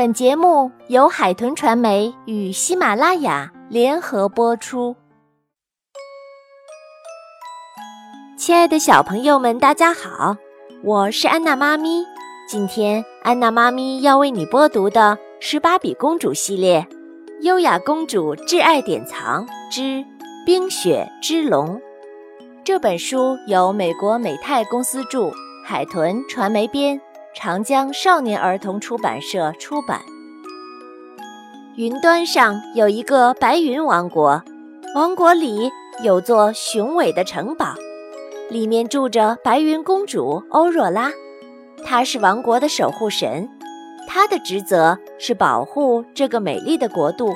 本节目由海豚传媒与喜马拉雅联合播出。亲爱的小朋友们，大家好，我是安娜妈咪。今天安娜妈咪要为你播读的是《芭比公主》系列《优雅公主挚爱典藏之冰雪之龙》这本书，由美国美泰公司著，海豚传媒编。长江少年儿童出版社出版。云端上有一个白云王国，王国里有座雄伟的城堡，里面住着白云公主欧若拉，她是王国的守护神，她的职责是保护这个美丽的国度。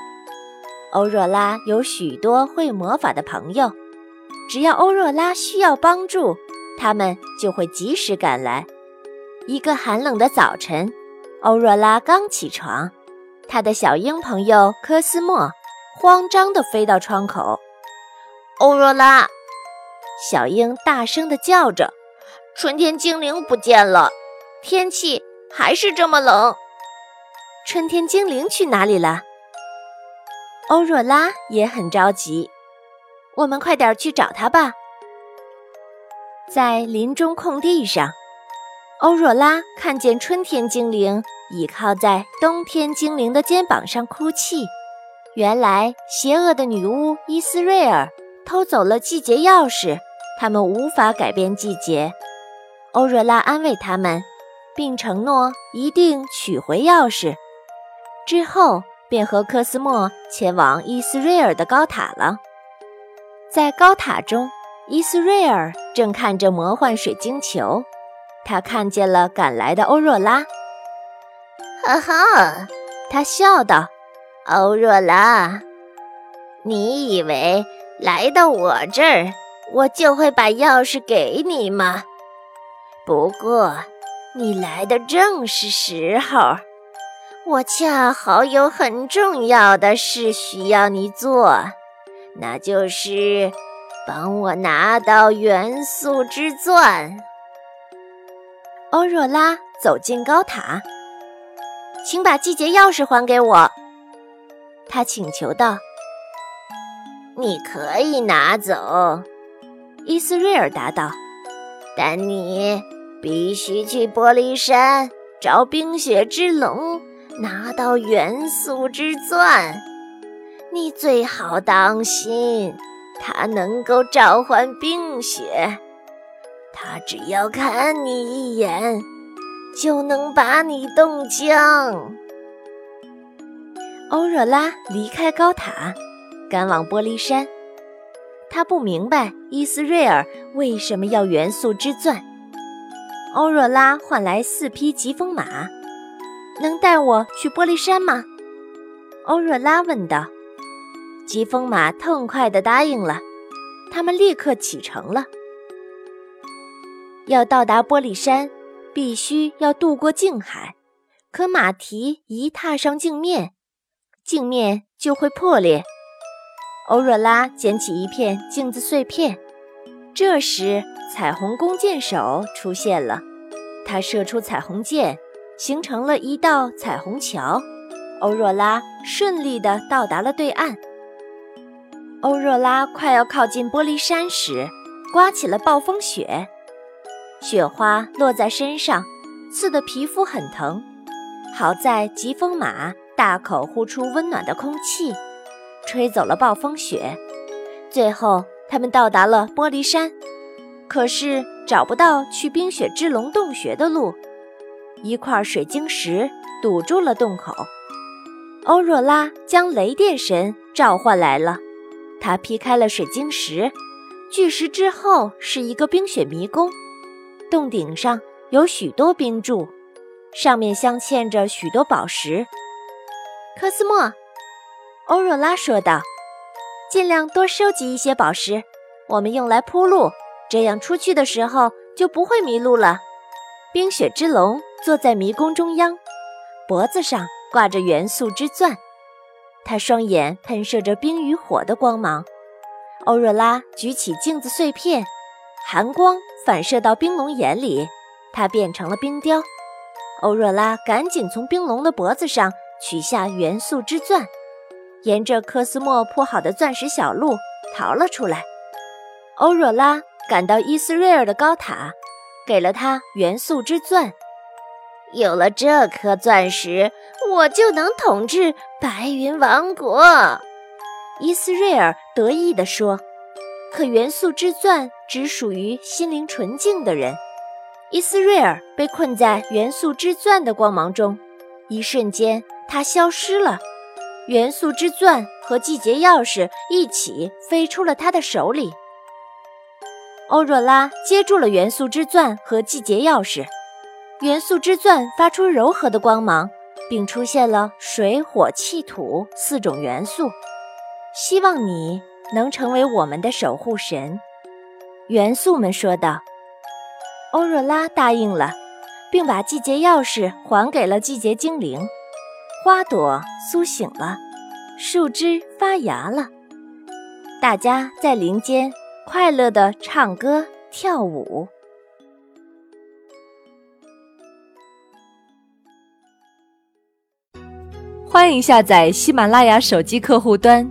欧若拉有许多会魔法的朋友，只要欧若拉需要帮助，他们就会及时赶来。一个寒冷的早晨，欧若拉刚起床，她的小鹰朋友科斯莫慌张地飞到窗口。欧若拉，小鹰大声地叫着：“春天精灵不见了，天气还是这么冷。春天精灵去哪里了？”欧若拉也很着急。我们快点去找他吧。在林中空地上。欧若拉看见春天精灵倚靠在冬天精灵的肩膀上哭泣。原来，邪恶的女巫伊斯瑞尔偷走了季节钥匙，他们无法改变季节。欧若拉安慰他们，并承诺一定取回钥匙。之后，便和科斯莫前往伊斯瑞尔的高塔了。在高塔中，伊斯瑞尔正看着魔幻水晶球。他看见了赶来的欧若拉，哈哈，他笑道：“欧若拉，你以为来到我这儿，我就会把钥匙给你吗？不过，你来的正是时候，我恰好有很重要的事需要你做，那就是帮我拿到元素之钻。”欧若拉走进高塔，请把季节钥匙还给我。他请求道：“你可以拿走。”伊斯瑞尔答道，“但你必须去玻璃山找冰雪之龙，拿到元素之钻。你最好当心，它能够召唤冰雪。”他只要看你一眼，就能把你冻僵。欧若拉离开高塔，赶往玻璃山。他不明白伊斯瑞尔为什么要元素之钻。欧若拉换来四匹疾风马，能带我去玻璃山吗？欧若拉问道。疾风马痛快地答应了。他们立刻启程了。要到达玻璃山，必须要渡过镜海。可马蹄一踏上镜面，镜面就会破裂。欧若拉捡起一片镜子碎片，这时彩虹弓箭手出现了。他射出彩虹箭，形成了一道彩虹桥。欧若拉顺利地到达了对岸。欧若拉快要靠近玻璃山时，刮起了暴风雪。雪花落在身上，刺得皮肤很疼。好在疾风马大口呼出温暖的空气，吹走了暴风雪。最后，他们到达了玻璃山，可是找不到去冰雪之龙洞穴的路。一块水晶石堵住了洞口。欧若拉将雷电神召唤来了，他劈开了水晶石，巨石之后是一个冰雪迷宫。洞顶上有许多冰柱，上面镶嵌着许多宝石。科斯莫，欧若拉说道：“尽量多收集一些宝石，我们用来铺路，这样出去的时候就不会迷路了。”冰雪之龙坐在迷宫中央，脖子上挂着元素之钻，他双眼喷射着冰与火的光芒。欧若拉举起镜子碎片，寒光。反射到冰龙眼里，它变成了冰雕。欧若拉赶紧从冰龙的脖子上取下元素之钻，沿着科斯莫铺好的钻石小路逃了出来。欧若拉赶到伊斯瑞尔的高塔，给了他元素之钻。有了这颗钻石，我就能统治白云王国。伊斯瑞尔得意地说：“可元素之钻只属于心灵纯净的人。”伊斯瑞尔被困在元素之钻的光芒中，一瞬间，他消失了。元素之钻和季节钥匙一起飞出了他的手里。欧若拉接住了元素之钻和季节钥匙。元素之钻发出柔和的光芒，并出现了水、火、气、土四种元素。希望你能成为我们的守护神，元素们说道。欧若拉答应了，并把季节钥匙还给了季节精灵。花朵苏醒了，树枝发芽了，大家在林间快乐地唱歌跳舞。欢迎下载喜马拉雅手机客户端，